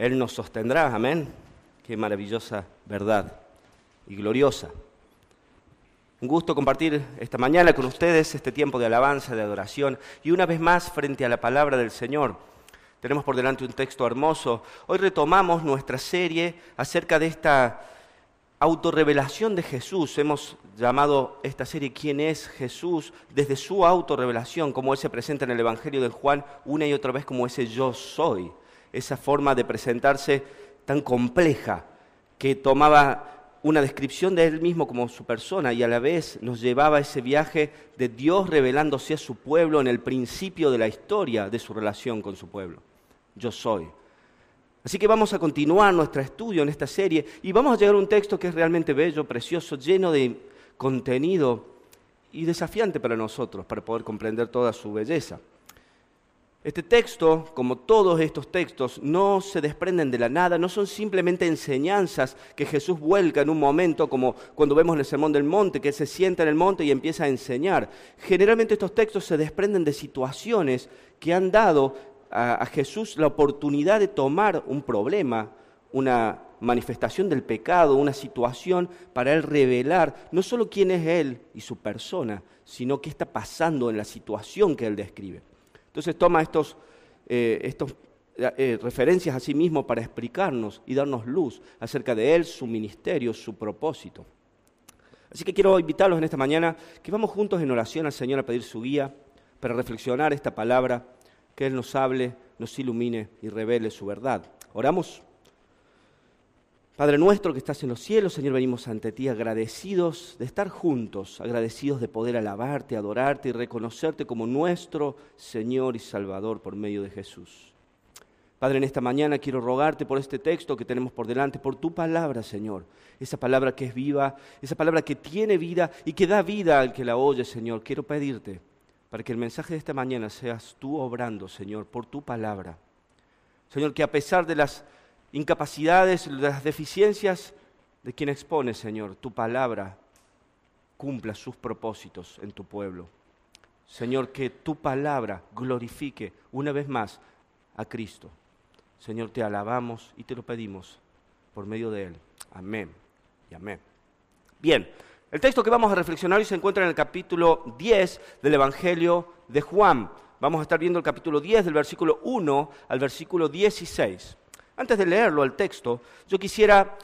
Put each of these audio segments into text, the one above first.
Él nos sostendrá, amén. Qué maravillosa verdad y gloriosa. Un gusto compartir esta mañana con ustedes este tiempo de alabanza, de adoración y una vez más frente a la palabra del Señor. Tenemos por delante un texto hermoso. Hoy retomamos nuestra serie acerca de esta autorrevelación de Jesús. Hemos llamado esta serie ¿Quién es Jesús? Desde su autorrevelación, como Él se presenta en el Evangelio de Juan una y otra vez como ese yo soy. Esa forma de presentarse tan compleja que tomaba una descripción de Él mismo como su persona y a la vez nos llevaba a ese viaje de Dios revelándose a su pueblo en el principio de la historia de su relación con su pueblo. Yo soy. Así que vamos a continuar nuestro estudio en esta serie y vamos a llegar a un texto que es realmente bello, precioso, lleno de contenido y desafiante para nosotros, para poder comprender toda su belleza. Este texto, como todos estos textos, no se desprenden de la nada, no son simplemente enseñanzas que Jesús vuelca en un momento, como cuando vemos el Sermón del Monte, que se sienta en el monte y empieza a enseñar. Generalmente estos textos se desprenden de situaciones que han dado a, Jesús la oportunidad de tomar un problema, una manifestación del pecado, una situación para Él revelar no solo quién es Él y su persona, sino qué está pasando en la situación que Él describe. Entonces toma estos, eh, estos eh, referencias a sí mismo para explicarnos y darnos luz acerca de Él, su ministerio, su propósito. Así que quiero invitarlos en esta mañana que vamos juntos en oración al Señor a pedir su guía para reflexionar esta palabra que Él nos hable, nos ilumine y revele su verdad. Oramos. Padre nuestro que estás en los cielos, Señor, venimos ante ti agradecidos de estar juntos, agradecidos de poder alabarte, adorarte y reconocerte como nuestro Señor y Salvador por medio de Jesús. Padre, en esta mañana quiero rogarte por este texto que tenemos por delante, por tu palabra, Señor. Esa palabra que es viva, esa palabra que tiene vida y que da vida al que la oye, Señor. Quiero pedirte para que el mensaje de esta mañana seas tú obrando, Señor, por tu palabra. Señor, que a pesar de las incapacidades, de las deficiencias de quien expone, Señor, tu palabra cumpla sus propósitos en tu pueblo. Señor, que tu palabra glorifique una vez más a Cristo. Señor, te alabamos y te lo pedimos por medio de Él. Amén y amén. Bien. El texto que vamos a reflexionar hoy se encuentra en el capítulo 10 del Evangelio de Juan. Vamos a estar viendo el capítulo 10 del versículo 1 al versículo 16. Antes de leerlo el texto, yo quisiera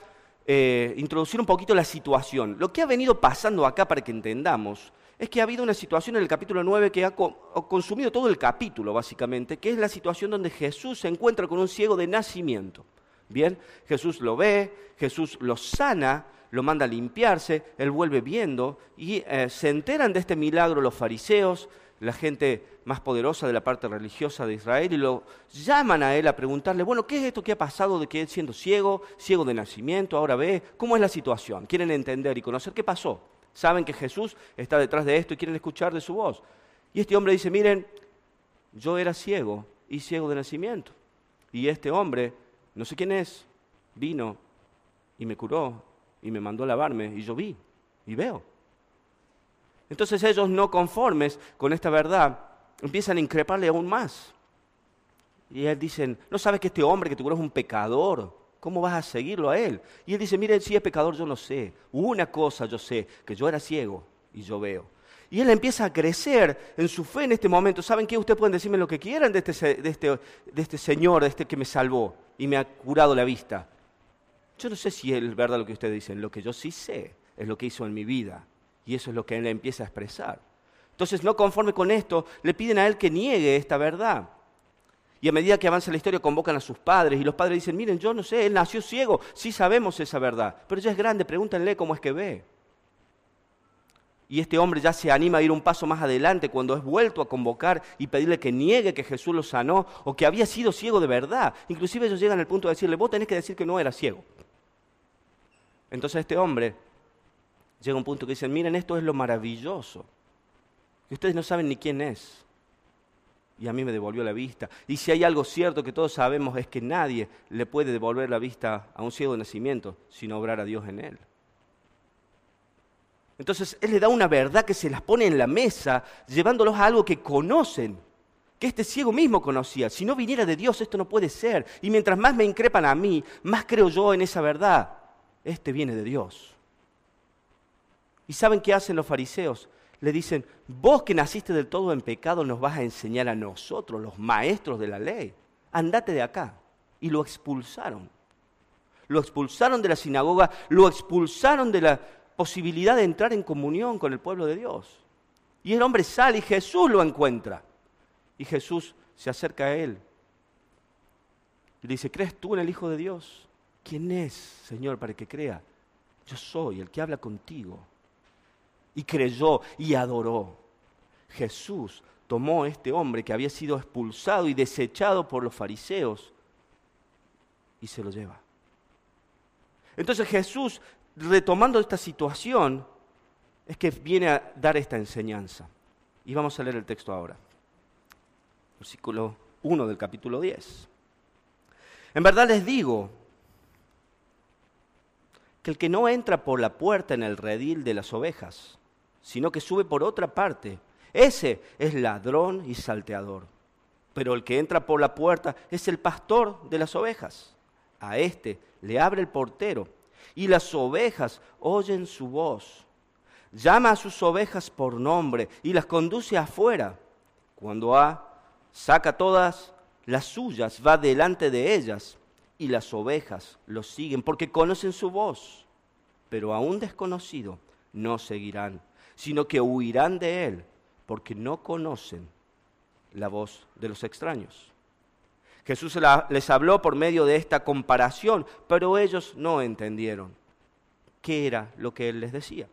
eh, introducir un poquito la situación. Lo que ha venido pasando acá para que entendamos es que ha habido una situación en el capítulo 9 que ha consumido todo el capítulo, básicamente, que es la situación donde Jesús se encuentra con un ciego de nacimiento. Bien, Jesús lo ve, Jesús lo sana, lo manda a limpiarse, él vuelve viendo y eh, se enteran de este milagro los fariseos, la gente más poderosa de la parte religiosa de Israel, y lo llaman a él a preguntarle, bueno, ¿qué es esto que ha pasado de que él siendo ciego, ciego de nacimiento, ahora ve? ¿Cómo es la situación? Quieren entender y conocer qué pasó. Saben que Jesús está detrás de esto y quieren escuchar de su voz. Y este hombre dice, miren, yo era ciego y ciego de nacimiento. Y este hombre, no sé quién es, vino y me curó y me mandó a lavarme y yo vi y veo. Entonces ellos no conformes con esta verdad empiezan a increparle aún más. Y él dicen, ¿no sabes que este hombre que tú es un pecador? ¿Cómo vas a seguirlo a él? Y él dice, miren, si es pecador yo no sé. Una cosa yo sé, que yo era ciego y yo veo. Y él empieza a crecer en su fe en este momento. ¿Saben qué? Ustedes pueden decirme lo que quieran de este, de este, de este Señor, de este que me salvó y me ha curado la vista. Yo no sé si es verdad lo que ustedes dicen, lo que yo sí sé es lo que hizo en mi vida. Y eso es lo que él empieza a expresar. Entonces, no conforme con esto, le piden a él que niegue esta verdad. Y a medida que avanza la historia, convocan a sus padres y los padres dicen, miren, yo no sé, él nació ciego, sí sabemos esa verdad, pero ya es grande, pregúntenle cómo es que ve. Y este hombre ya se anima a ir un paso más adelante cuando es vuelto a convocar y pedirle que niegue que Jesús lo sanó o que había sido ciego de verdad. Inclusive ellos llegan al punto de decirle, vos tenés que decir que no era ciego. Entonces este hombre llega un punto que dice, miren, esto es lo maravilloso, que ustedes no saben ni quién es. Y a mí me devolvió la vista. Y si hay algo cierto que todos sabemos es que nadie le puede devolver la vista a un ciego de nacimiento sin obrar a Dios en él. Entonces Él le da una verdad que se las pone en la mesa, llevándolos a algo que conocen, que este ciego mismo conocía. Si no viniera de Dios, esto no puede ser. Y mientras más me increpan a mí, más creo yo en esa verdad. Este viene de Dios. ¿Y saben qué hacen los fariseos? Le dicen, vos que naciste del todo en pecado nos vas a enseñar a nosotros, los maestros de la ley. Andate de acá. Y lo expulsaron. Lo expulsaron de la sinagoga, lo expulsaron de la posibilidad de entrar en comunión con el pueblo de Dios. Y el hombre sale y Jesús lo encuentra. Y Jesús se acerca a él. Y le dice, ¿crees tú en el Hijo de Dios? ¿Quién es, Señor, para que crea? Yo soy el que habla contigo. Y creyó y adoró. Jesús tomó este hombre que había sido expulsado y desechado por los fariseos y se lo lleva. Entonces Jesús, retomando esta situación, es que viene a dar esta enseñanza. Y vamos a leer el texto ahora. Versículo 1 del capítulo 10. En verdad les digo que el que no entra por la puerta en el redil de las ovejas, sino que sube por otra parte, ese es ladrón y salteador. Pero el que entra por la puerta es el pastor de las ovejas. A éste le abre el portero y las ovejas oyen su voz. Llama a sus ovejas por nombre y las conduce afuera. Cuando ha, saca todas las suyas, va delante de ellas y las ovejas lo siguen porque conocen su voz. Pero a un desconocido no seguirán, sino que huirán de él porque no conocen la voz de los extraños. Jesús les habló por medio de esta comparación, pero ellos no entendieron qué era lo que él les decía.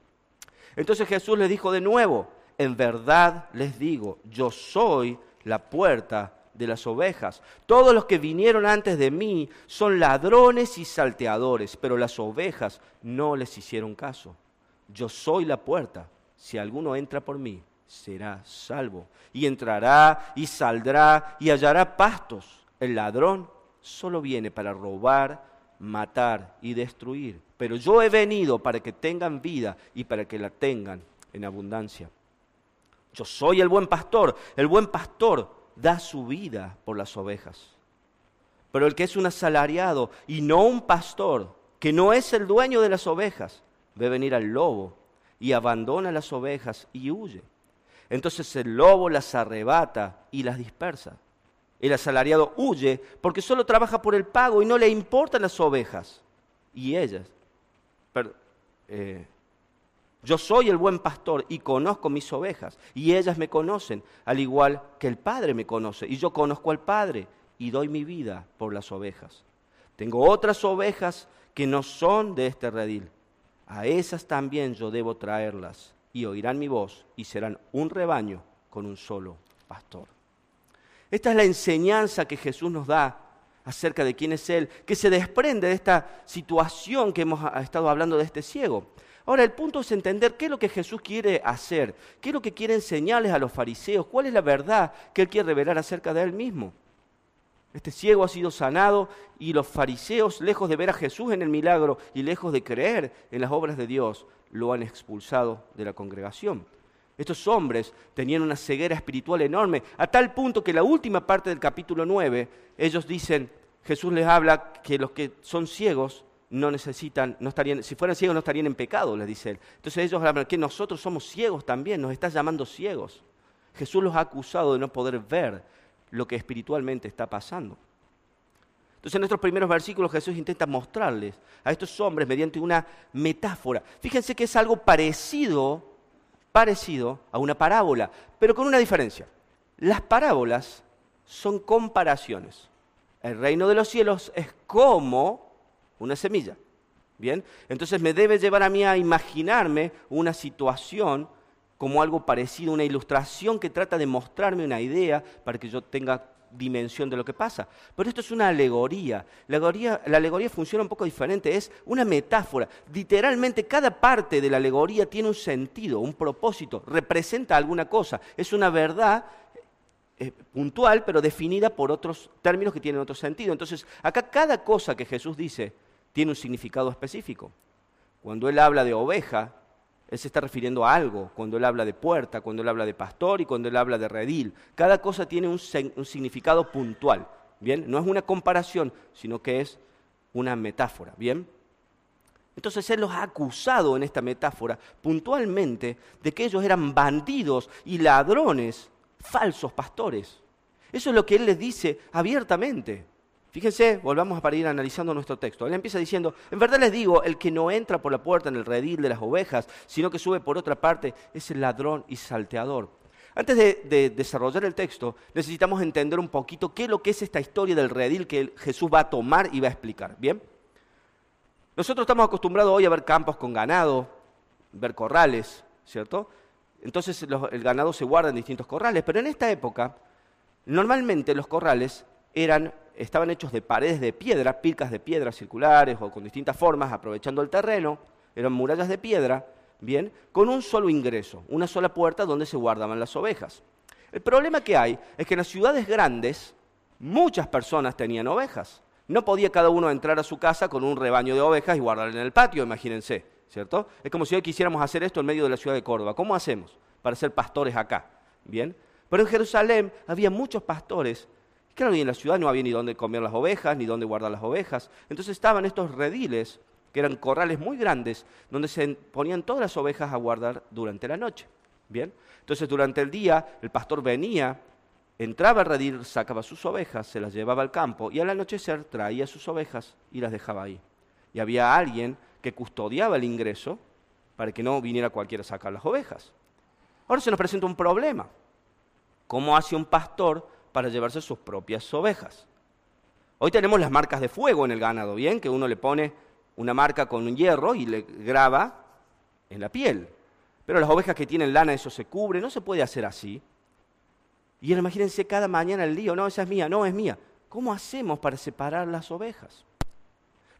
Entonces Jesús les dijo de nuevo, en verdad les digo, yo soy la puerta de las ovejas. Todos los que vinieron antes de mí son ladrones y salteadores, pero las ovejas no les hicieron caso. Yo soy la puerta. Si alguno entra por mí, será salvo. Y entrará y saldrá y hallará pastos. El ladrón solo viene para robar, matar y destruir. Pero yo he venido para que tengan vida y para que la tengan en abundancia. Yo soy el buen pastor. El buen pastor da su vida por las ovejas. Pero el que es un asalariado y no un pastor, que no es el dueño de las ovejas, ve venir al lobo y abandona las ovejas y huye. Entonces el lobo las arrebata y las dispersa. El asalariado huye porque solo trabaja por el pago y no le importan las ovejas. Y ellas, eh, yo soy el buen pastor y conozco mis ovejas y ellas me conocen, al igual que el Padre me conoce y yo conozco al Padre y doy mi vida por las ovejas. Tengo otras ovejas que no son de este redil. A esas también yo debo traerlas y oirán mi voz y serán un rebaño con un solo pastor. Esta es la enseñanza que Jesús nos da acerca de quién es Él, que se desprende de esta situación que hemos estado hablando de este ciego. Ahora, el punto es entender qué es lo que Jesús quiere hacer, qué es lo que quiere enseñarles a los fariseos, cuál es la verdad que Él quiere revelar acerca de Él mismo. Este ciego ha sido sanado y los fariseos, lejos de ver a Jesús en el milagro y lejos de creer en las obras de Dios, lo han expulsado de la congregación. Estos hombres tenían una ceguera espiritual enorme, a tal punto que la última parte del capítulo 9, ellos dicen, Jesús les habla que los que son ciegos no necesitan, no estarían, si fueran ciegos no estarían en pecado, les dice él. Entonces ellos hablan que nosotros somos ciegos también, nos estás llamando ciegos. Jesús los ha acusado de no poder ver lo que espiritualmente está pasando. Entonces en estos primeros versículos Jesús intenta mostrarles a estos hombres mediante una metáfora. Fíjense que es algo parecido parecido a una parábola, pero con una diferencia. Las parábolas son comparaciones. El reino de los cielos es como una semilla. Bien, entonces me debe llevar a mí a imaginarme una situación como algo parecido, una ilustración que trata de mostrarme una idea para que yo tenga dimensión de lo que pasa. Pero esto es una alegoría. La, alegoría. la alegoría funciona un poco diferente, es una metáfora. Literalmente cada parte de la alegoría tiene un sentido, un propósito, representa alguna cosa. Es una verdad eh, puntual, pero definida por otros términos que tienen otro sentido. Entonces, acá cada cosa que Jesús dice tiene un significado específico. Cuando Él habla de oveja, Él se está refiriendo a algo cuando él habla de puerta, cuando él habla de pastor y cuando él habla de redil. Cada cosa tiene un, un significado puntual. Bien, no es una comparación, sino que es una metáfora. Bien. Entonces Él los ha acusado en esta metáfora puntualmente de que ellos eran bandidos y ladrones, falsos pastores. Eso es lo que Él les dice abiertamente. Fíjense, volvamos para ir analizando nuestro texto. Él empieza diciendo, en verdad les digo, el que no entra por la puerta en el redil de las ovejas, sino que sube por otra parte, es el ladrón y salteador. Antes de, de, desarrollar el texto, necesitamos entender un poquito qué es lo que es esta historia del redil que Jesús va a tomar y va a explicar. ¿Bien? Nosotros estamos acostumbrados hoy a ver campos con ganado, ver corrales, ¿cierto? Entonces el ganado se guarda en distintos corrales, pero en esta época normalmente los corrales eran, estaban hechos de paredes de piedra, picas de piedra circulares o con distintas formas, aprovechando el terreno, eran murallas de piedra, bien, con un solo ingreso, una sola puerta donde se guardaban las ovejas. El problema que hay es que en las ciudades grandes muchas personas tenían ovejas. No podía cada uno entrar a su casa con un rebaño de ovejas y guardarla en el patio, imagínense, ¿cierto? Es como si hoy quisiéramos hacer esto en medio de la ciudad de Córdoba. ¿Cómo hacemos para ser pastores acá? ¿Bien? Pero en Jerusalén había muchos pastores. Claro, y en la ciudad no había ni dónde comer las ovejas, ni dónde guardar las ovejas. Entonces estaban estos rediles, que eran corrales muy grandes, donde se ponían todas las ovejas a guardar durante la noche. ¿Bien? Entonces durante el día el pastor venía entraba a redil, sacaba sus ovejas, se las llevaba al campo y al anochecer traía sus ovejas y las dejaba ahí. Y había alguien que custodiaba el ingreso para que no viniera cualquiera a sacar las ovejas. Ahora se nos presenta un problema. ¿Cómo hace un pastor para llevarse sus propias ovejas? Hoy tenemos las marcas de fuego en el ganado, ¿bien? Que uno le pone una marca con un hierro y le graba en la piel. Pero las ovejas que tienen lana, eso se cubre, no se puede hacer así. Y imagínense cada mañana el lío, no, esa es mía, no, es mía. ¿Cómo hacemos para separar las ovejas?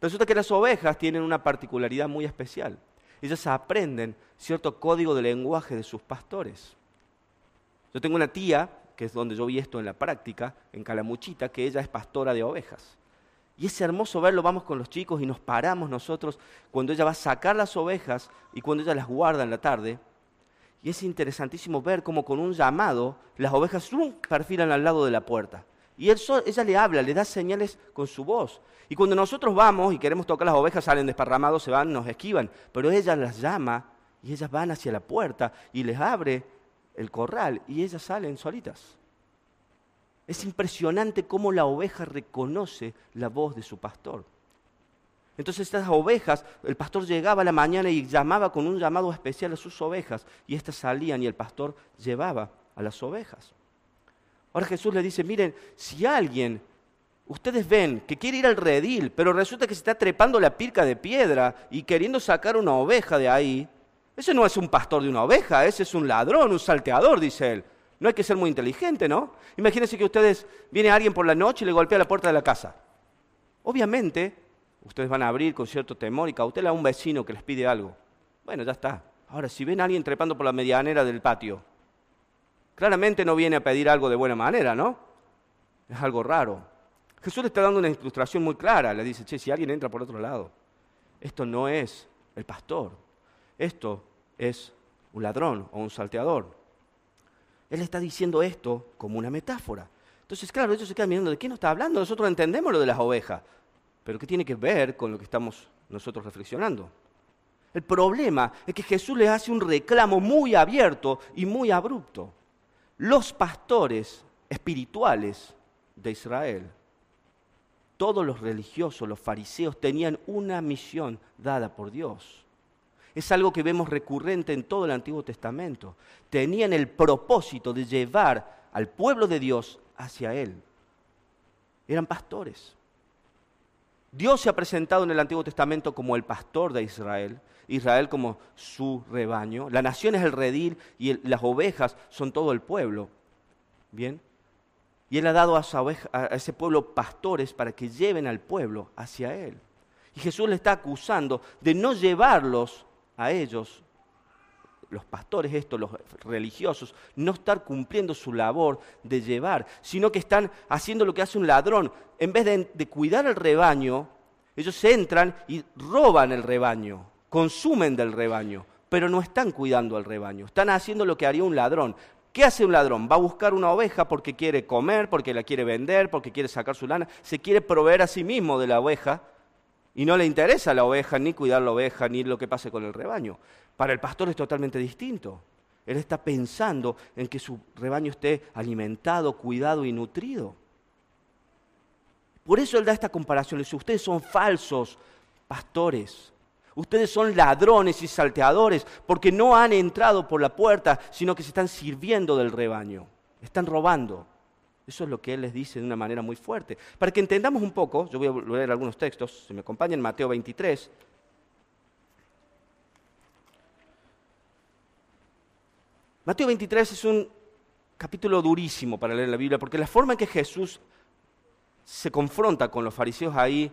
Resulta que las ovejas tienen una particularidad muy especial. Ellas aprenden cierto código de lenguaje de sus pastores. Yo tengo una tía, que es donde yo vi esto en la práctica, en Calamuchita, que ella es pastora de ovejas. Y es hermoso verlo, vamos con los chicos y nos paramos nosotros cuando ella va a sacar las ovejas y cuando ella las guarda en la tarde, y es interesantísimo ver cómo con un llamado las ovejas perfilan al lado de la puerta. Y ella le habla, le da señales con su voz. Y cuando nosotros vamos y queremos tocar las ovejas, salen desparramados, se van, nos esquivan. Pero ella las llama y ellas van hacia la puerta y les abre el corral y ellas salen solitas. Es impresionante cómo la oveja reconoce la voz de su pastor. Entonces estas ovejas, el pastor llegaba a la mañana y llamaba con un llamado especial a sus ovejas y éstas salían y el pastor llevaba a las ovejas. Ahora Jesús le dice, miren, si alguien, ustedes ven que quiere ir al redil, pero resulta que se está trepando la pirca de piedra y queriendo sacar una oveja de ahí, ese no es un pastor de una oveja, ese es un ladrón, un salteador, dice él. No hay que ser muy inteligente, ¿no? Imagínense que ustedes, viene alguien por la noche y le golpea la puerta de la casa. Obviamente, ustedes van a abrir con cierto temor y cautela a un vecino que les pide algo. Bueno, ya está. Ahora, si ven a alguien trepando por la medianera del patio, claramente no viene a pedir algo de buena manera, ¿no? Es algo raro. Jesús le está dando una ilustración muy clara. Le dice, che, si alguien entra por otro lado, esto no es el pastor. Esto es un ladrón o un salteador. Él está diciendo esto como una metáfora. Entonces, claro, ellos se quedan mirando, ¿de qué nos está hablando? Nosotros entendemos lo de las ovejas. Pero ¿qué tiene que ver con lo que estamos nosotros reflexionando? El problema es que Jesús le hace un reclamo muy abierto y muy abrupto. Los pastores espirituales de Israel, todos los religiosos, los fariseos, tenían una misión dada por Dios. Es algo que vemos recurrente en todo el Antiguo Testamento. Tenían el propósito de llevar al pueblo de Dios hacia Él. Eran pastores. Dios se ha presentado en el Antiguo Testamento como el pastor de Israel, Israel como su rebaño, la nación es el redil y las ovejas son todo el pueblo. Bien, y Él ha dado a, a ese pueblo pastores para que lleven al pueblo hacia Él. Y Jesús le está acusando de no llevarlos a ellos los pastores estos, los religiosos, no estar cumpliendo su labor de llevar, sino que están haciendo lo que hace un ladrón. En vez de, de cuidar el rebaño, ellos entran y roban el rebaño, consumen del rebaño, pero no están cuidando al rebaño. Están haciendo lo que haría un ladrón. ¿Qué hace un ladrón? Va a buscar una oveja porque quiere comer, porque la quiere vender, porque quiere sacar su lana. Se quiere proveer a sí mismo de la oveja y no le interesa la oveja, ni cuidar la oveja, ni lo que pase con el rebaño. Para el pastor es totalmente distinto. Él está pensando en que su rebaño esté alimentado, cuidado y nutrido. Por eso él da esta comparación. dice, ustedes son falsos pastores. Ustedes son ladrones y salteadores porque no han entrado por la puerta, sino que se están sirviendo del rebaño. Están robando. Eso es lo que él les dice de una manera muy fuerte. Para que entendamos un poco, yo voy a leer algunos textos, si me acompañan, Mateo 23. Mateo 23 es un capítulo durísimo para leer la Biblia, porque la forma en que Jesús se confronta con los fariseos ahí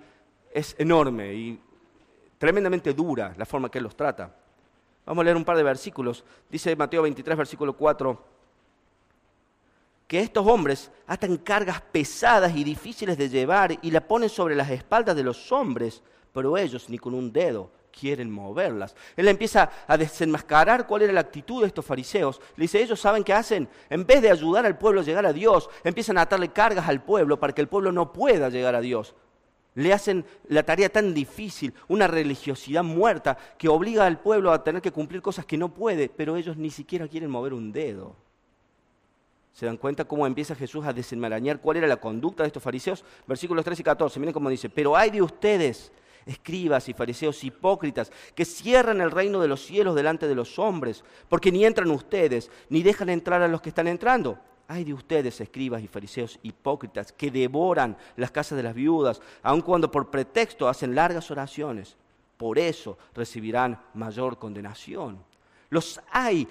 es enorme y tremendamente dura la forma en que él los trata. Vamos a leer un par de versículos. Dice Mateo 23, versículo 4, que estos hombres atan cargas pesadas y difíciles de llevar y la ponen sobre las espaldas de los hombres, pero ellos ni con un dedo quieren moverlas. Él empieza a desenmascarar cuál era la actitud de estos fariseos. Le dice, ellos saben qué hacen. En vez de ayudar al pueblo a llegar a Dios, empiezan a atarle cargas al pueblo para que el pueblo no pueda llegar a Dios. Le hacen la tarea tan difícil, una religiosidad muerta que obliga al pueblo a tener que cumplir cosas que no puede, pero ellos ni siquiera quieren mover un dedo. ¿Se dan cuenta cómo empieza Jesús a desenmarañar cuál era la conducta de estos fariseos? Versículos 13 y 14, miren cómo dice, pero hay de ustedes, escribas y fariseos hipócritas, que cierran el reino de los cielos delante de los hombres, porque ni entran ustedes, ni dejan entrar a los que están entrando. Hay de ustedes, escribas y fariseos hipócritas, que devoran las casas de las viudas, aun cuando por pretexto hacen largas oraciones. Por eso recibirán mayor condenación. Los hay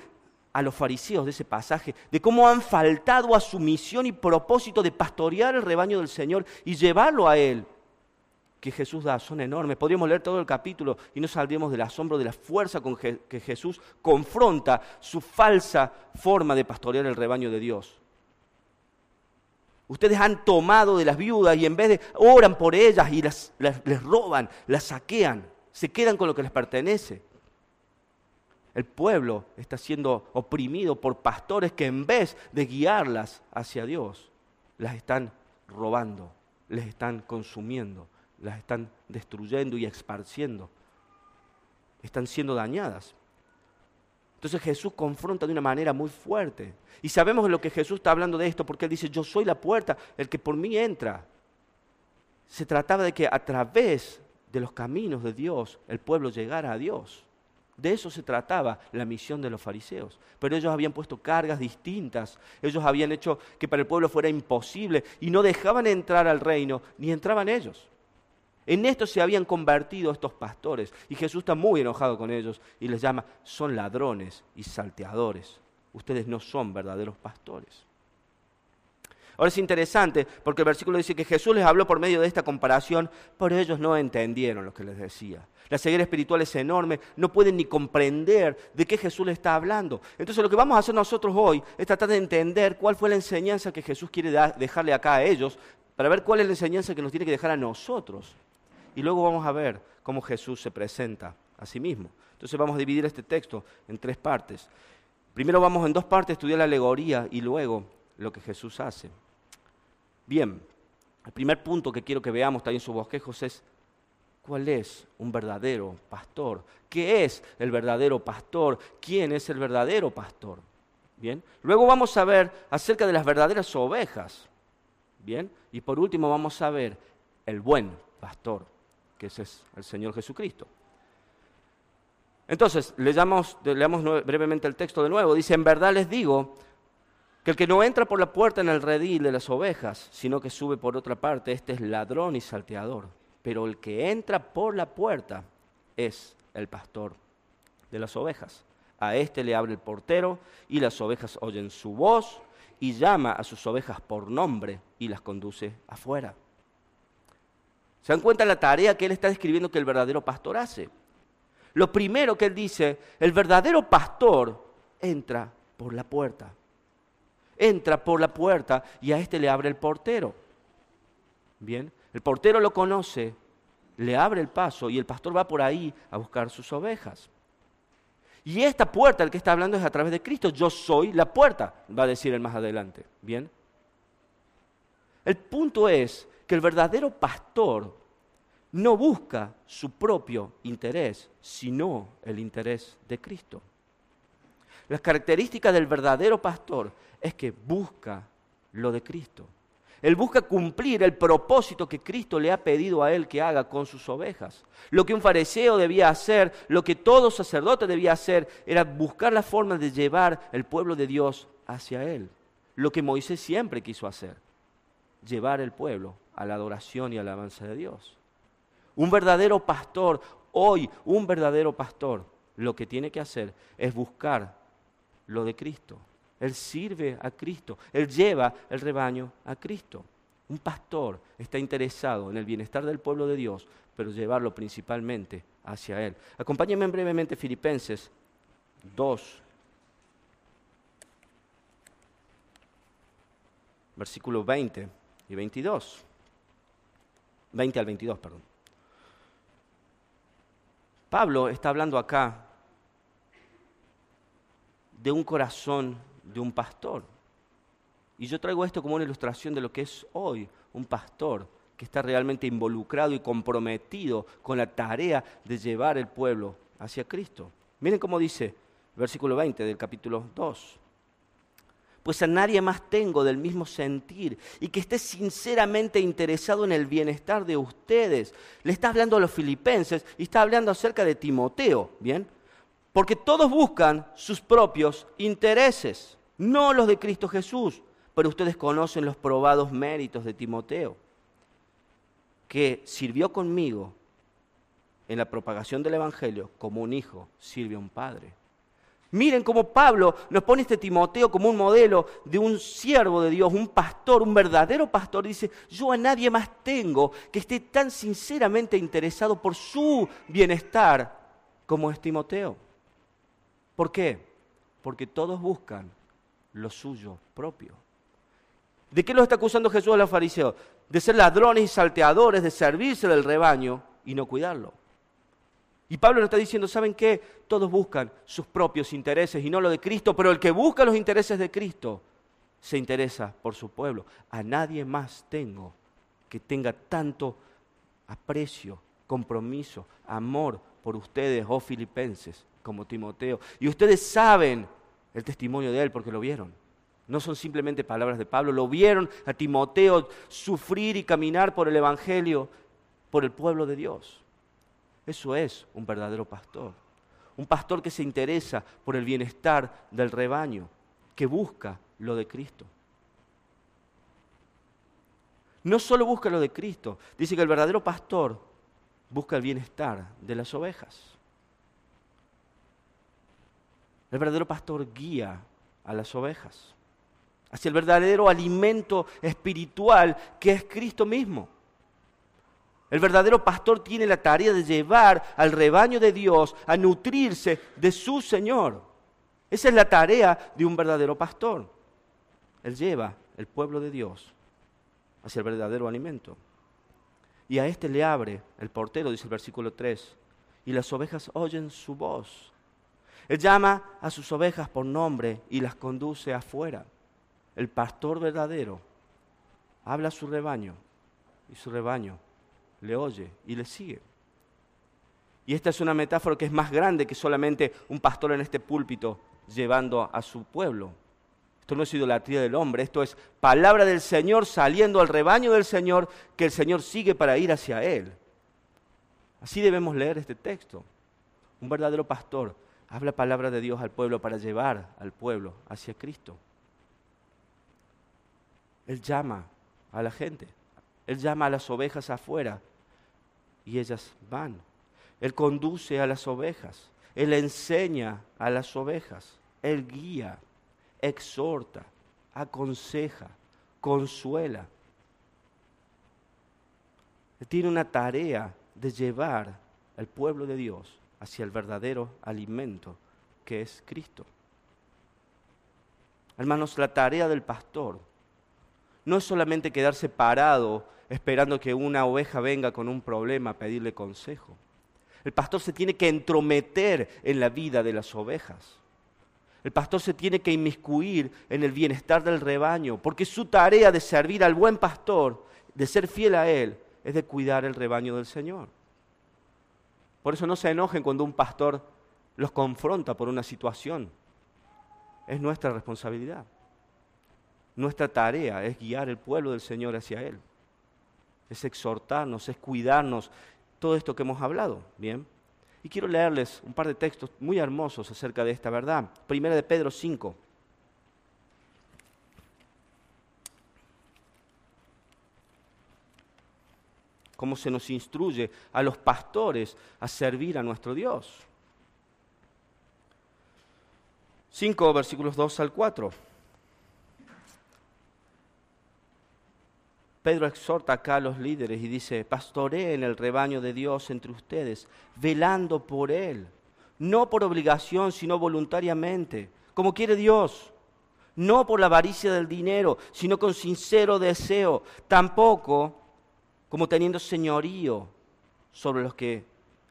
a los fariseos de ese pasaje, de cómo han faltado a su misión y propósito de pastorear el rebaño del Señor y llevarlo a Él que Jesús da son enormes. Podríamos leer todo el capítulo y no saldríamos del asombro de la fuerza con que Jesús confronta su falsa forma de pastorear el rebaño de Dios. Ustedes han tomado de las viudas y en vez de oran por ellas y las, les roban, las saquean, se quedan con lo que les pertenece. El pueblo está siendo oprimido por pastores que en vez de guiarlas hacia Dios, las están robando, les están consumiendo las están destruyendo y esparciendo. Están siendo dañadas. Entonces Jesús confronta de una manera muy fuerte. Y sabemos lo que Jesús está hablando de esto, porque Él dice, yo soy la puerta, el que por mí entra. Se trataba de que a través de los caminos de Dios el pueblo llegara a Dios. De eso se trataba la misión de los fariseos. Pero ellos habían puesto cargas distintas. Ellos habían hecho que para el pueblo fuera imposible y no dejaban entrar al reino, ni entraban ellos. En esto se habían convertido estos pastores y Jesús está muy enojado con ellos y les llama, son ladrones y salteadores. Ustedes no son verdaderos pastores. Ahora es interesante porque el versículo dice que Jesús les habló por medio de esta comparación, pero ellos no entendieron lo que les decía. La ceguera espiritual es enorme, no pueden ni comprender de qué Jesús les está hablando. Entonces lo que vamos a hacer nosotros hoy es tratar de entender cuál fue la enseñanza que Jesús quiere dejarle acá a ellos, para ver cuál es la enseñanza que nos tiene que dejar a nosotros. Y luego vamos a ver cómo Jesús se presenta a sí mismo. Entonces vamos a dividir este texto en tres partes. Primero vamos en dos partes a estudiar la alegoría y luego lo que Jesús hace. Bien, el primer punto que quiero que veamos también en sus bosquejos es cuál es un verdadero pastor. ¿Qué es el verdadero pastor? ¿Quién es el verdadero pastor? Bien, luego vamos a ver acerca de las verdaderas ovejas. Bien, y por último vamos a ver el buen pastor que ese es el Señor Jesucristo. Entonces, leamos, leamos brevemente el texto de nuevo. Dice, en verdad les digo que el que no entra por la puerta en el redil de las ovejas, sino que sube por otra parte, este es ladrón y salteador. Pero el que entra por la puerta es el pastor de las ovejas. A este le abre el portero y las ovejas oyen su voz y llama a sus ovejas por nombre y las conduce afuera. ¿Se dan cuenta la tarea que él está describiendo que el verdadero pastor hace? Lo primero que él dice, el verdadero pastor entra por la puerta. Entra por la puerta y a este le abre el portero. Bien, el portero lo conoce, le abre el paso y el pastor va por ahí a buscar sus ovejas. Y esta puerta, el que está hablando es a través de Cristo. Yo soy la puerta, va a decir él más adelante. ¿Bien? El punto es que el verdadero pastor no busca su propio interés, sino el interés de Cristo. Las características del verdadero pastor es que busca lo de Cristo. Él busca cumplir el propósito que Cristo le ha pedido a él que haga con sus ovejas. Lo que un fariseo debía hacer, lo que todo sacerdote debía hacer, era buscar la forma de llevar el pueblo de Dios hacia él. Lo que Moisés siempre quiso hacer, llevar el pueblo a la adoración y alabanza de Dios. Un verdadero pastor, hoy un verdadero pastor, lo que tiene que hacer es buscar lo de Cristo. Él sirve a Cristo, Él lleva el rebaño a Cristo. Un pastor está interesado en el bienestar del pueblo de Dios, pero llevarlo principalmente hacia Él. Acompáñenme brevemente Filipenses 2, versículos 20 y 22. 20 al 22, perdón. Pablo está hablando acá de un corazón de un pastor. Y yo traigo esto como una ilustración de lo que es hoy un pastor que está realmente involucrado y comprometido con la tarea de llevar el pueblo hacia Cristo. Miren cómo dice versículo 20 del capítulo 2. Pues a nadie más tengo del mismo sentir y que esté sinceramente interesado en el bienestar de ustedes. Le está hablando a los filipenses y está hablando acerca de Timoteo, ¿bien? Porque todos buscan sus propios intereses no los de Cristo Jesús, pero ustedes conocen los probados méritos de Timoteo, que sirvió conmigo en la propagación del Evangelio como un hijo sirve a un padre. Miren cómo Pablo nos pone este Timoteo como un modelo de un siervo de Dios, un pastor, un verdadero pastor. Dice, yo a nadie más tengo que esté tan sinceramente interesado por su bienestar como es Timoteo. ¿Por qué? Porque todos buscan lo suyo propio. ¿De qué los está acusando Jesús a los fariseos? De ser ladrones y salteadores, de servirse del rebaño y no cuidarlo. Y Pablo le está diciendo, ¿saben qué? Todos buscan sus propios intereses y no lo de Cristo, pero el que busca los intereses de Cristo se interesa por su pueblo. A nadie más tengo que tenga tanto aprecio, compromiso, amor por ustedes, oh filipenses, como Timoteo. Y ustedes saben el testimonio de él porque lo vieron. No son simplemente palabras de Pablo, lo vieron a Timoteo sufrir y caminar por el Evangelio, por el pueblo de Dios. Eso es un verdadero pastor. Un pastor que se interesa por el bienestar del rebaño, que busca lo de Cristo. No solo busca lo de Cristo, dice que el verdadero pastor busca el bienestar de las ovejas. El verdadero pastor guía a las ovejas hacia el verdadero alimento espiritual que es Cristo mismo. El verdadero pastor tiene la tarea de llevar al rebaño de Dios a nutrirse de su Señor. Esa es la tarea de un verdadero pastor. Él lleva el pueblo de Dios hacia el verdadero alimento. Y a este le abre el portero, dice el versículo 3, y las ovejas oyen su voz él llama a sus ovejas por nombre y las conduce afuera. El pastor verdadero habla a su rebaño y su rebaño le oye y le sigue. Y esta es una metáfora que es más grande que solamente un pastor en este púlpito llevando a su pueblo. Esto no es idolatría del hombre, esto es palabra del Señor saliendo al rebaño del Señor que el Señor sigue para ir hacia Él. Así debemos leer este texto. Un verdadero pastor habla palabra de Dios al pueblo para llevar al pueblo hacia Cristo. Él llama a la gente, Él llama a las ovejas afuera y ellas van. Él conduce a las ovejas, Él enseña a las ovejas, Él guía, exhorta, aconseja, consuela. Él tiene una tarea de llevar al pueblo de Dios hacia el verdadero alimento que es Cristo. Hermanos, la tarea del pastor no es solamente quedarse parado esperando que una oveja venga con un problema a pedirle consejo. El pastor se tiene que entrometer en la vida de las ovejas. El pastor se tiene que inmiscuir en el bienestar del rebaño, porque su tarea de servir al buen pastor, de ser fiel a él, es de cuidar el rebaño del Señor. Por eso no se enojen cuando un pastor los confronta por una situación. Es nuestra responsabilidad. Nuestra tarea es guiar el pueblo del Señor hacia Él. Es exhortarnos, es cuidarnos. Todo esto que hemos hablado, ¿bien? Y quiero leerles un par de textos muy hermosos acerca de esta verdad. Primera de Pedro 5. Cómo se nos instruye a los pastores a servir a nuestro Dios. 5 versículos 2 al 4. Pedro exhorta acá a los líderes y dice, pastoreen el rebaño de Dios entre ustedes, velando por él, no por obligación, sino voluntariamente, como quiere Dios, no por la avaricia del dinero, sino con sincero deseo, tampoco como teniendo señorío sobre los que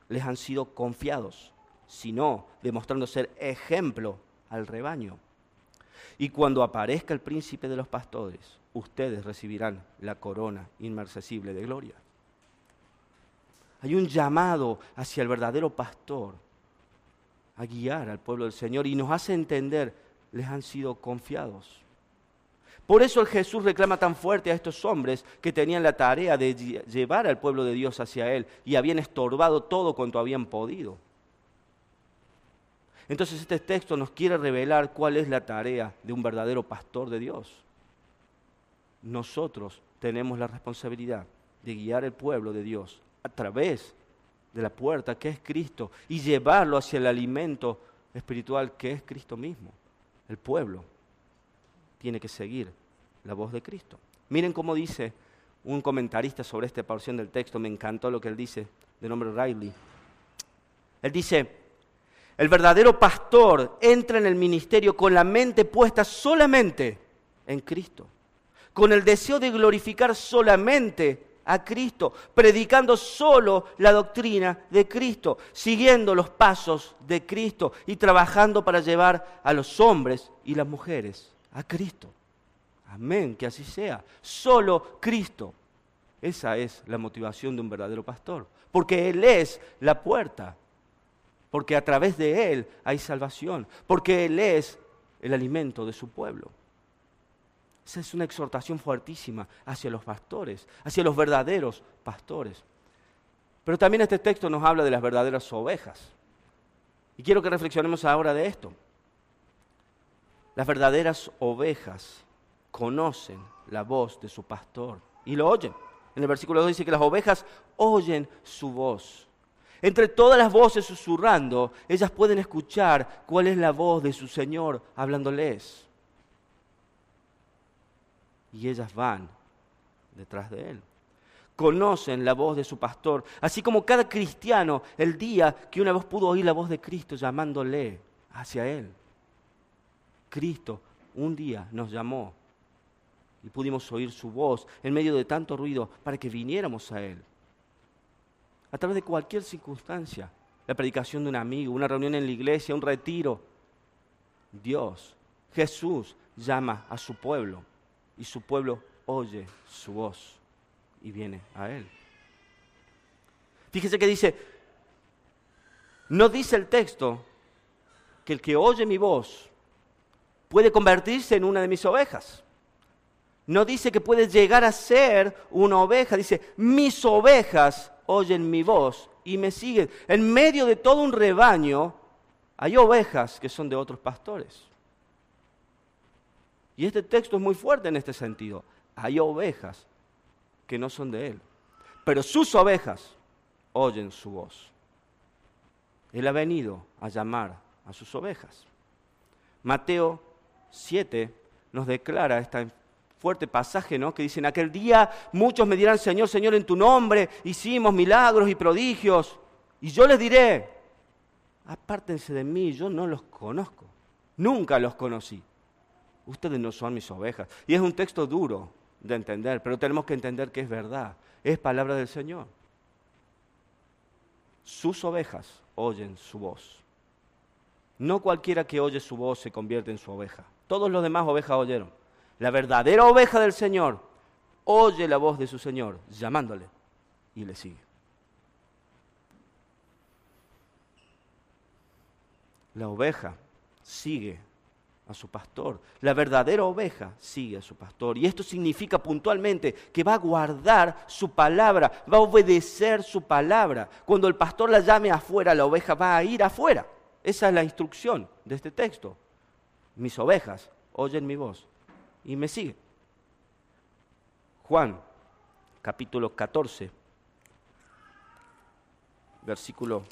les han sido confiados, sino demostrando ser ejemplo al rebaño. Y cuando aparezca el príncipe de los pastores, ustedes recibirán la corona inmercesible de gloria. Hay un llamado hacia el verdadero pastor a guiar al pueblo del Señor y nos hace entender, les han sido confiados. Por eso Jesús reclama tan fuerte a estos hombres que tenían la tarea de llevar al pueblo de Dios hacia Él y habían estorbado todo cuanto habían podido. Entonces este texto nos quiere revelar cuál es la tarea de un verdadero pastor de Dios nosotros tenemos la responsabilidad de guiar el pueblo de Dios a través de la puerta que es Cristo y llevarlo hacia el alimento espiritual que es Cristo mismo. El pueblo tiene que seguir la voz de Cristo. Miren cómo dice un comentarista sobre esta porción del texto, me encantó lo que él dice, de nombre Riley. Él dice, el verdadero pastor entra en el ministerio con la mente puesta solamente en Cristo con el deseo de glorificar solamente a Cristo, predicando solo la doctrina de Cristo, siguiendo los pasos de Cristo y trabajando para llevar a los hombres y las mujeres a Cristo. Amén, que así sea. Solo Cristo. Esa es la motivación de un verdadero pastor, porque Él es la puerta, porque a través de Él hay salvación, porque Él es el alimento de su pueblo. Esa es una exhortación fuertísima hacia los pastores, hacia los verdaderos pastores. Pero también este texto nos habla de las verdaderas ovejas. Y quiero que reflexionemos ahora de esto. Las verdaderas ovejas conocen la voz de su pastor y lo oyen. En el versículo 2 dice que las ovejas oyen su voz. Entre todas las voces susurrando, ellas pueden escuchar cuál es la voz de su Señor hablándoles y ellas van detrás de él. Conocen la voz de su pastor, así como cada cristiano el día que una vez pudo oír la voz de Cristo llamándole hacia él. Cristo un día nos llamó y pudimos oír su voz en medio de tanto ruido para que viniéramos a él. A través de cualquier circunstancia, la predicación de un amigo, una reunión en la iglesia, un retiro, Dios, Jesús llama a su pueblo y su pueblo oye su voz y viene a él. Fíjese que dice, no dice el texto que el que oye mi voz puede convertirse en una de mis ovejas. No dice que puede llegar a ser una oveja, dice, mis ovejas oyen mi voz y me siguen. En medio de todo un rebaño hay ovejas que son de otros pastores. Y este texto es muy fuerte en este sentido. Hay ovejas que no son de Él, pero sus ovejas oyen su voz. Él ha venido a llamar a sus ovejas. Mateo 7 nos declara este fuerte pasaje, ¿no? Que dice, en aquel día muchos me dirán, Señor, Señor, en tu nombre hicimos milagros y prodigios. Y yo les diré, apártense de mí, yo no los conozco. Nunca los conocí ustedes no son mis ovejas. Y es un texto duro de entender, pero tenemos que entender que es verdad, es palabra del Señor. sus ovejas oyen su voz. No cualquiera que oye su voz se convierte en su oveja. Todos los demás ovejas oyeron. La verdadera oveja del Señor oye la voz de su Señor llamándole y le sigue. La oveja sigue a su pastor. La verdadera oveja sigue a su pastor. Y esto significa puntualmente que va a guardar su palabra, va a obedecer su palabra. Cuando el pastor la llame afuera, la oveja va a ir afuera. Esa es la instrucción de este texto. Mis ovejas oyen mi voz y me siguen. Juan, capítulo 14, versículo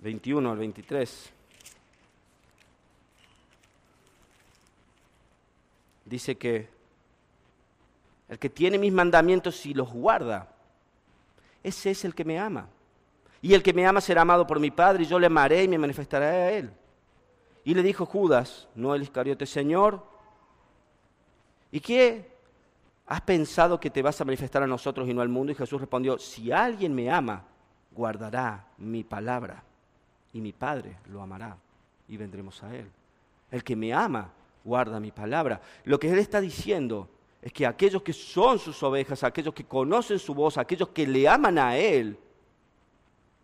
21 al 23. Dice que el que tiene mis mandamientos y los guarda, ese es el que me ama. Y el que me ama será amado por mi Padre, y yo le amaré y me manifestaré a él. Y le dijo Judas, no el Iscariote, Señor, ¿y qué has pensado que te vas a manifestar a nosotros y no al mundo? Y Jesús respondió, si alguien me ama, guardará mi palabra y mi Padre lo amará y vendremos a Él. El que me ama, guarda mi palabra. Lo que Él está diciendo es que aquellos que son sus ovejas, aquellos que conocen su voz, aquellos que le aman a Él,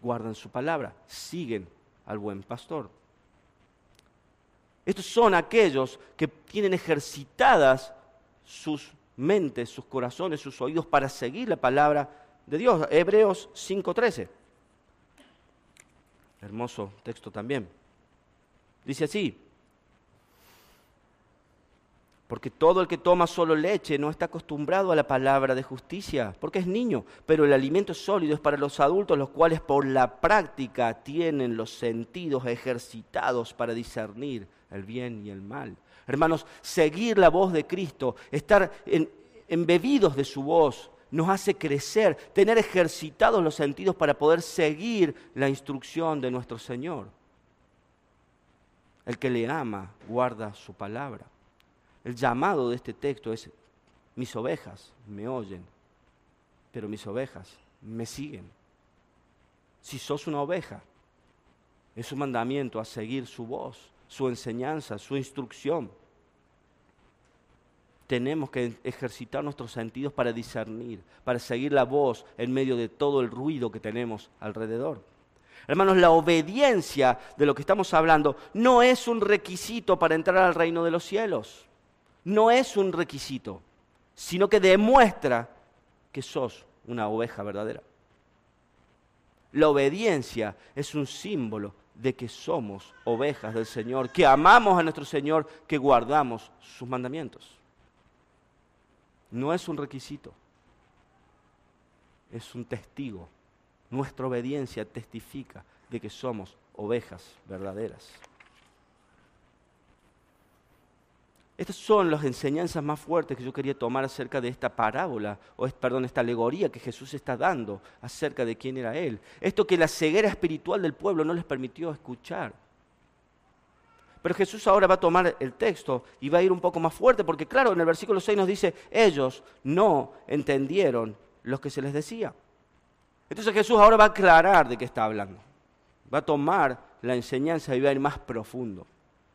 guardan su palabra, siguen al buen pastor. Estos son aquellos que tienen ejercitadas sus mentes, sus corazones, sus oídos para seguir la palabra de Dios. Hebreos 5:13. Hermoso texto también. Dice así, porque todo el que toma solo leche no está acostumbrado a la palabra de justicia, porque es niño, pero el alimento sólido es para los adultos, los cuales por la práctica tienen los sentidos ejercitados para discernir el bien y el mal. Hermanos, seguir la voz de Cristo, estar embebidos de su voz, nos hace crecer, tener ejercitados los sentidos para poder seguir la instrucción de nuestro Señor. El que le ama guarda su palabra. El llamado de este texto es, mis ovejas me oyen, pero mis ovejas me siguen. Si sos una oveja, es un mandamiento a seguir su voz, su enseñanza, su instrucción tenemos que ejercitar nuestros sentidos para discernir, para seguir la voz en medio de todo el ruido que tenemos alrededor. Hermanos, la obediencia de lo que estamos hablando no es un requisito para entrar al reino de los cielos. No es un requisito, sino que demuestra que sos una oveja verdadera. La obediencia es un símbolo de que somos ovejas del Señor, que amamos a nuestro Señor, que guardamos sus mandamientos. No es un requisito, es un testigo. Nuestra obediencia testifica de que somos ovejas verdaderas. Estas son las enseñanzas más fuertes que yo quería tomar acerca de esta parábola, o perdón, esta alegoría que Jesús está dando acerca de quién era Él. Esto que la ceguera espiritual del pueblo no les permitió escuchar. Pero Jesús ahora va a tomar el texto y va a ir un poco más fuerte, porque claro, en el versículo 6 nos dice, ellos no entendieron lo que se les decía. Entonces Jesús ahora va a aclarar de qué está hablando. Va a tomar la enseñanza y va a ir más profundo.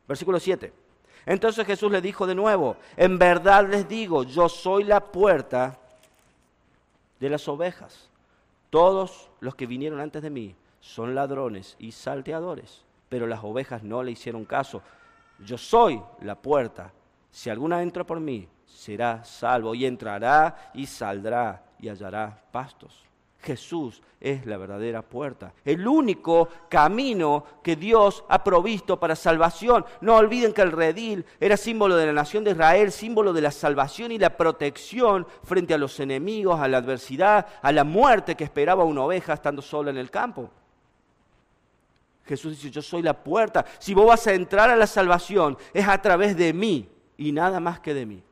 Versículo 7. Entonces Jesús le dijo de nuevo, en verdad les digo, yo soy la puerta de las ovejas. Todos los que vinieron antes de mí son ladrones y salteadores pero las ovejas no le hicieron caso. Yo soy la puerta. Si alguna entra por mí, será salvo y entrará y saldrá y hallará pastos. Jesús es la verdadera puerta, el único camino que Dios ha provisto para salvación. No olviden que el redil era símbolo de la nación de Israel, símbolo de la salvación y la protección frente a los enemigos, a la adversidad, a la muerte que esperaba una oveja estando sola en el campo. Jesús dice, yo soy la puerta. Si vos vas a entrar a la salvación, es a través de mí y nada más que de mí.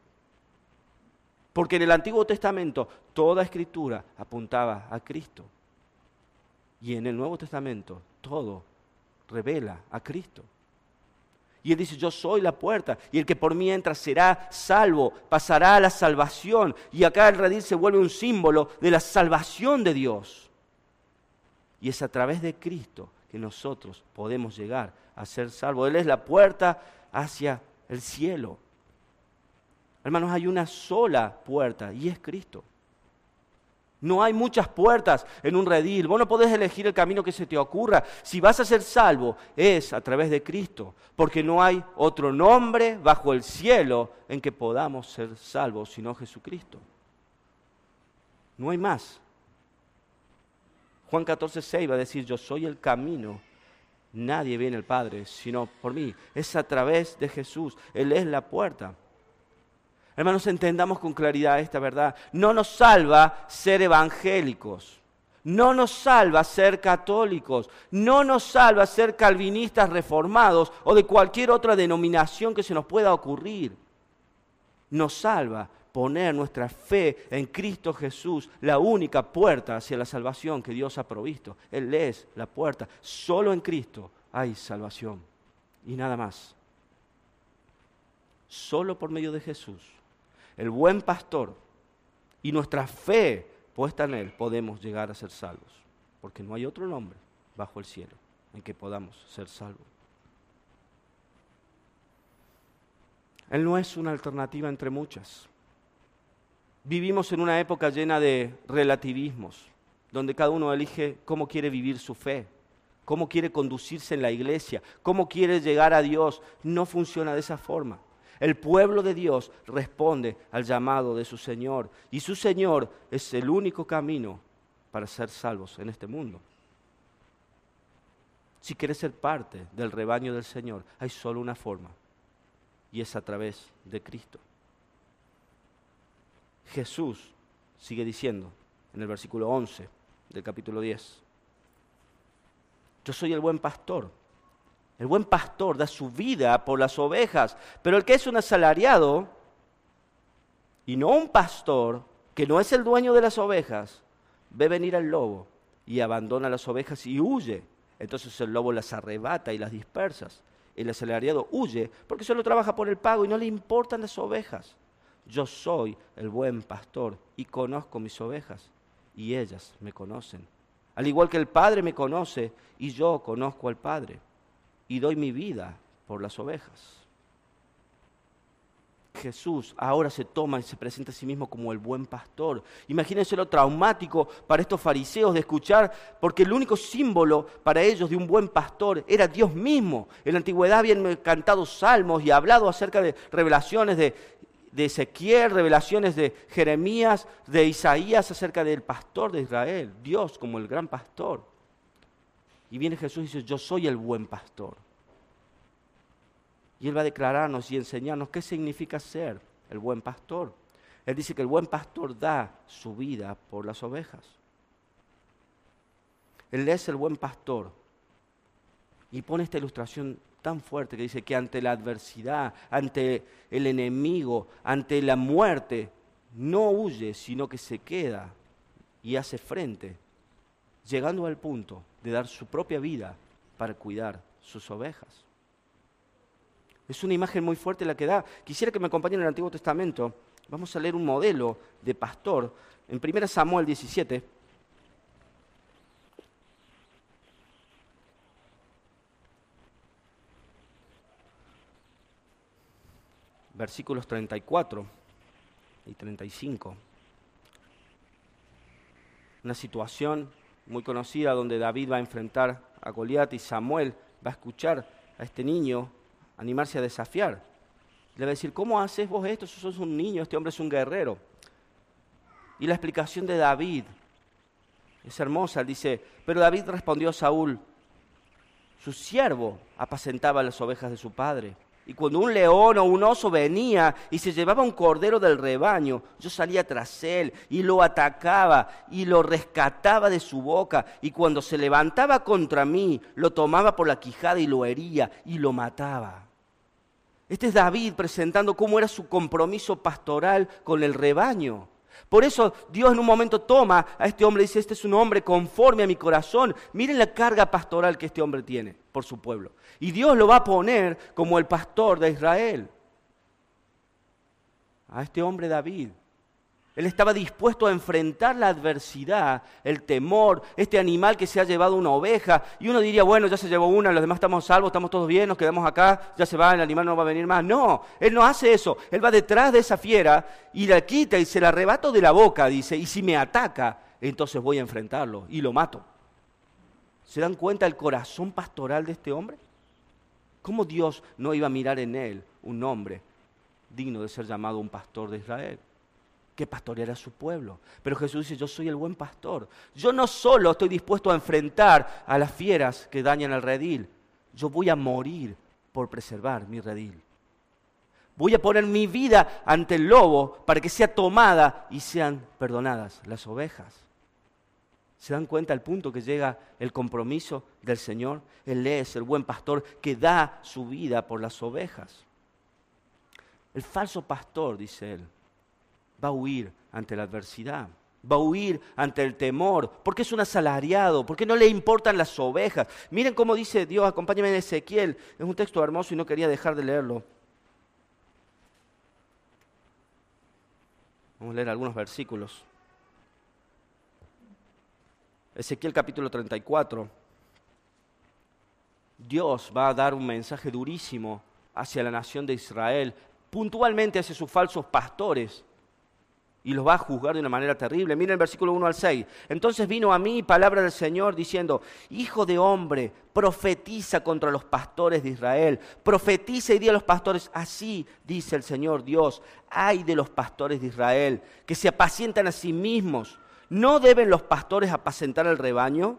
Porque en el Antiguo Testamento toda escritura apuntaba a Cristo. Y en el Nuevo Testamento todo revela a Cristo. Y él dice, yo soy la puerta, y el que por mí entra será salvo, pasará a la salvación. Y acá el redil se vuelve un símbolo de la salvación de Dios. Y es a través de Cristo que nosotros podemos llegar a ser salvos. Él es la puerta hacia el cielo. Hermanos, hay una sola puerta y es Cristo. No hay muchas puertas en un redil. Vos no podés elegir el camino que se te ocurra. Si vas a ser salvo, es a través de Cristo. Porque no hay otro nombre bajo el cielo en que podamos ser salvos sino Jesucristo. No hay más. Juan 14, 6 va a decir, yo soy el camino. Nadie viene al Padre sino por mí. Es a través de Jesús. Él es la puerta. Hermanos, entendamos con claridad esta verdad. No nos salva ser evangélicos. No nos salva ser católicos. No nos salva ser calvinistas reformados o de cualquier otra denominación que se nos pueda ocurrir. Nos salva poner nuestra fe en Cristo Jesús, la única puerta hacia la salvación que Dios ha provisto. Él es la puerta. Solo en Cristo hay salvación y nada más. Solo por medio de Jesús el buen pastor y nuestra fe puesta en Él, podemos llegar a ser salvos. Porque no hay otro nombre bajo el cielo en que podamos ser salvos. Él no es una alternativa entre muchas. Vivimos en una época llena de relativismos, donde cada uno elige cómo quiere vivir su fe, cómo quiere conducirse en la iglesia, cómo quiere llegar a Dios. No funciona de esa forma. El pueblo de Dios responde al llamado de su Señor y su Señor es el único camino para ser salvos en este mundo. Si quieres ser parte del rebaño del Señor, hay solo una forma y es a través de Cristo. Jesús sigue diciendo en el versículo 11 del capítulo 10, yo soy el buen pastor el buen pastor da su vida por las ovejas, pero el que es un asalariado y no un pastor, que no es el dueño de las ovejas, ve venir al lobo y abandona las ovejas y huye. Entonces el lobo las arrebata y las dispersa. El asalariado huye porque solo trabaja por el pago y no le importan las ovejas. Yo soy el buen pastor y conozco mis ovejas y ellas me conocen. Al igual que el Padre me conoce y yo conozco al Padre y doy mi vida por las ovejas. Jesús ahora se toma y se presenta a sí mismo como el buen pastor. Imagínense lo traumático para estos fariseos de escuchar, porque el único símbolo para ellos de un buen pastor era Dios mismo. En la antigüedad habían cantado salmos y hablado acerca de revelaciones de, Ezequiel, revelaciones de Jeremías, de Isaías acerca del pastor de Israel, Dios como el gran pastor. Y viene Jesús y dice, yo soy el buen pastor. Y Él va a declararnos y enseñarnos qué significa ser el buen pastor. Él dice que el buen pastor da su vida por las ovejas. Él es el buen pastor. Y pone esta ilustración tan fuerte que dice que ante la adversidad, ante el enemigo, ante la muerte, no huye, sino que se queda y hace frente, llegando al punto de dar su propia vida para cuidar sus ovejas. Es una imagen muy fuerte la que da. Quisiera que me acompañen en el Antiguo Testamento. Vamos a leer un modelo de pastor en 1 Samuel 17. Versículos 34 y 35. Una situación muy conocida donde David va a enfrentar a Goliat y Samuel va a escuchar a este niño animarse a desafiar. Le va a decir, ¿cómo haces vos esto? Sos un niño, este hombre es un guerrero. Y la explicación de David es hermosa. dice, pero David respondió a Saúl, su siervo apacentaba las ovejas de su padre. Y cuando un león o un oso venía y se llevaba un cordero del rebaño, yo salía tras él y lo atacaba y lo rescataba de su boca. Y cuando se levantaba contra mí, lo tomaba por la quijada y lo hería y lo mataba. Este es David presentando cómo era su compromiso pastoral con el rebaño. Por eso Dios en un momento toma a este hombre y dice, este es un hombre conforme a mi corazón. Miren la carga pastoral que este hombre tiene por su pueblo. Y Dios lo va a poner como el pastor de Israel. A este hombre David. Él estaba dispuesto a enfrentar la adversidad, el temor, este animal que se ha llevado una oveja. Y uno diría, bueno, ya se llevó una, los demás estamos salvos, estamos todos bien, nos quedamos acá, ya se va, el animal no va a venir más. No, Él no hace eso. Él va detrás de esa fiera y la quita y se la arrebato de la boca, dice, y si me ataca, entonces voy a enfrentarlo y lo mato. ¿Se dan cuenta el corazón pastoral de este hombre? ¿Cómo Dios no iba a mirar en él un hombre digno de ser llamado un pastor de Israel? Que pastoreara a su pueblo. Pero Jesús dice, yo soy el buen pastor. Yo no solo estoy dispuesto a enfrentar a las fieras que dañan al redil, yo voy a morir por preservar mi redil. Voy a poner mi vida ante el lobo para que sea tomada y sean perdonadas las ovejas. ¿Se dan cuenta el punto que llega el compromiso del Señor? Él es el buen pastor que da su vida por las ovejas. El falso pastor, dice él, va a huir ante la adversidad, va a huir ante el temor, porque es un asalariado, porque no le importan las ovejas. Miren cómo dice Dios, acompáñame en Ezequiel, es un texto hermoso y no quería dejar de leerlo. Vamos a leer algunos versículos. Ezequiel capítulo 34. Dios va a dar un mensaje durísimo hacia la nación de Israel, puntualmente hacia sus falsos pastores y los va a juzgar de una manera terrible. Miren el versículo 1 al 6. Entonces vino a mí palabra del Señor diciendo, Hijo de hombre, profetiza contra los pastores de Israel. Profetiza y di a los pastores, así dice el Señor Dios, ay de los pastores de Israel, que se apacientan a sí mismos. ¿No deben los pastores apacentar el rebaño?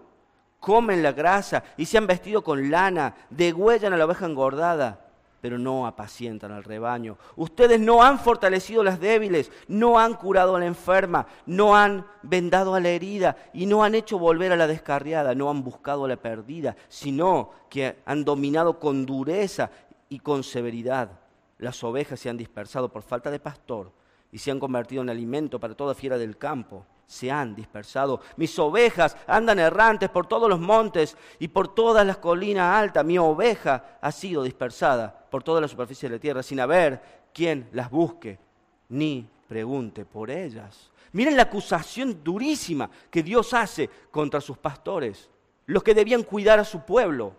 Comen la grasa y se han vestido con lana, degüellan a la oveja engordada pero no apacientan al rebaño. Ustedes no han fortalecido a las débiles, no han curado a la enferma, no han vendado a la herida y no han hecho volver a la descarriada, no han buscado a la perdida, sino que han dominado con dureza y con severidad. Las ovejas se han dispersado por falta de pastor y se han convertido en alimento para toda fiera del campo se han dispersado. Mis ovejas andan errantes por todos los montes y por todas las colinas altas. Mi oveja ha sido dispersada por toda la superficie de la tierra sin haber quien las busque ni pregunte por ellas. Miren la acusación durísima que Dios hace contra sus pastores, los que debían cuidar a su pueblo.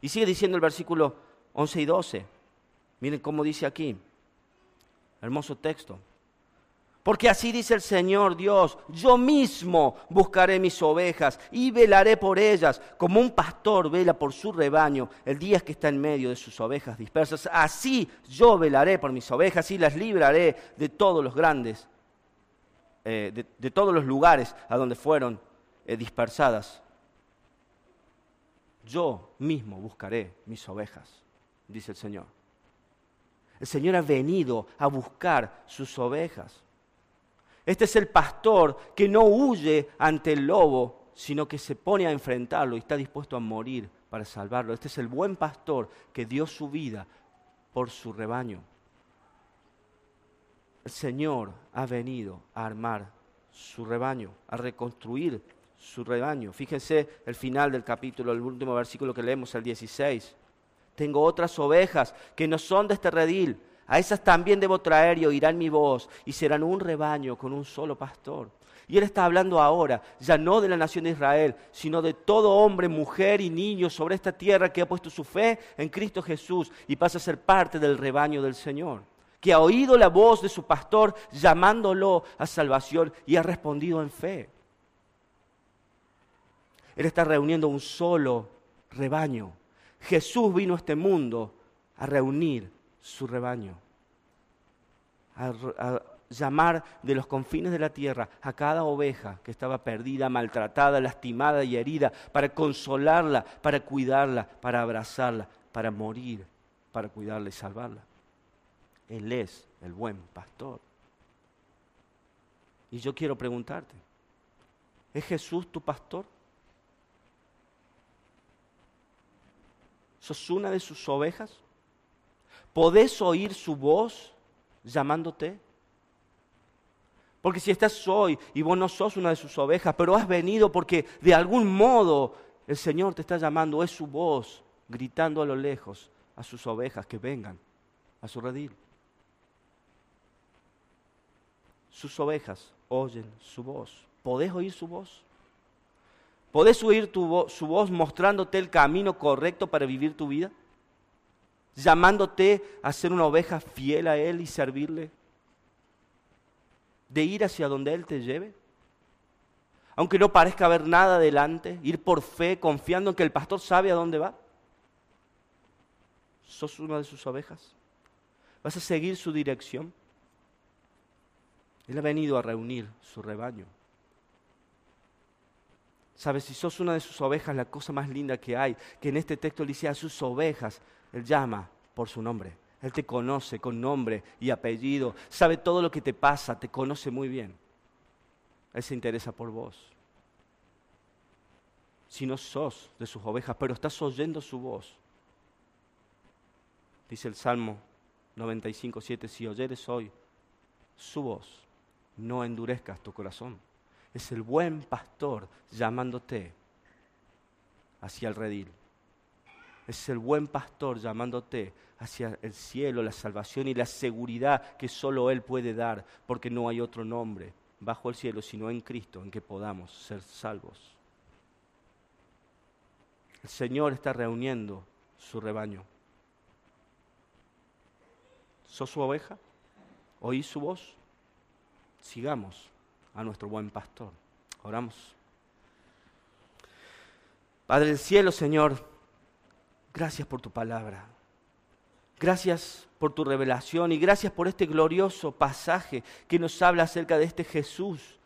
Y sigue diciendo el versículo 11 y 12. Miren cómo dice aquí. Hermoso texto. Porque así dice el Señor Dios, yo mismo buscaré mis ovejas y velaré por ellas, como un pastor vela por su rebaño el día que está en medio de sus ovejas dispersas. Así yo velaré por mis ovejas y las libraré de todos los grandes, eh, de, todos los lugares a donde fueron eh, dispersadas. Yo mismo buscaré mis ovejas, dice el Señor. El Señor ha venido a buscar sus ovejas. Este es el pastor que no huye ante el lobo, sino que se pone a enfrentarlo y está dispuesto a morir para salvarlo. Este es el buen pastor que dio su vida por su rebaño. El Señor ha venido a armar su rebaño, a reconstruir su rebaño. Fíjense el final del capítulo, el último versículo que leemos, el 16. Tengo otras ovejas que no son de este redil a esas también debo traer y oirán mi voz y serán un rebaño con un solo pastor. Y él está hablando ahora, ya no de la nación de Israel, sino de todo hombre, mujer y niño sobre esta tierra que ha puesto su fe en Cristo Jesús y pasa a ser parte del rebaño del Señor, que ha oído la voz de su pastor llamándolo a salvación y ha respondido en fe. Él está reuniendo un solo rebaño. Jesús vino a este mundo a reunir su rebaño, a, llamar de los confines de la tierra a cada oveja que estaba perdida, maltratada, lastimada y herida, para consolarla, para cuidarla, para abrazarla, para morir, para cuidarla y salvarla. Él es el buen pastor. Y yo quiero preguntarte, ¿es Jesús tu pastor? ¿Sos una de sus ovejas? ¿Podés oír su voz llamándote? Porque si estás hoy y vos no sos una de sus ovejas, pero has venido porque de algún modo el Señor te está llamando, es su voz gritando a lo lejos a sus ovejas que vengan a su redil. sus ovejas oyen su voz. ¿Podés oír su voz? ¿Podés oír tu su voz mostrándote el camino correcto para vivir tu vida? Llamándote a ser una oveja fiel a Él y servirle. De ir hacia donde Él te lleve. Aunque no parezca haber nada adelante, ir por fe, confiando en que el pastor sabe a dónde va. ¿Sos una de sus ovejas? ¿Vas a seguir su dirección? Él ha venido a reunir su rebaño. Sabes, si sos una de sus ovejas, la cosa más linda que hay, que en este texto le dice a sus ovejas, Él llama por su nombre. Él te conoce con nombre y apellido, sabe todo lo que te pasa, te conoce muy bien. Él se interesa por vos. Si no sos de sus ovejas, pero estás oyendo su voz, dice el Salmo 95, 7, si oyeres hoy su voz, no endurezcas tu corazón. Es el buen pastor llamándote hacia el redil. Es el buen pastor llamándote hacia el cielo, la salvación y la seguridad que solo Él puede dar, porque no hay otro nombre bajo el cielo sino en Cristo en que podamos ser salvos. El Señor está reuniendo su rebaño. ¿Sos su oveja? ¿Oí su voz? sigamos a nuestro buen pastor. Oramos. Padre del cielo, Señor, gracias por tu palabra. Gracias por tu revelación y gracias por este glorioso pasaje que nos habla acerca de este Jesús,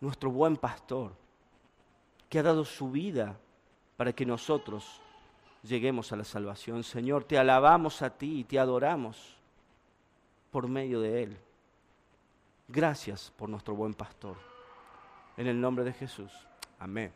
nuestro buen pastor, que ha dado su vida para que nosotros lleguemos a la salvación. Señor, te alabamos a ti y te adoramos por medio de Él. Gracias por nuestro buen pastor. En el nombre de Jesús. Amén.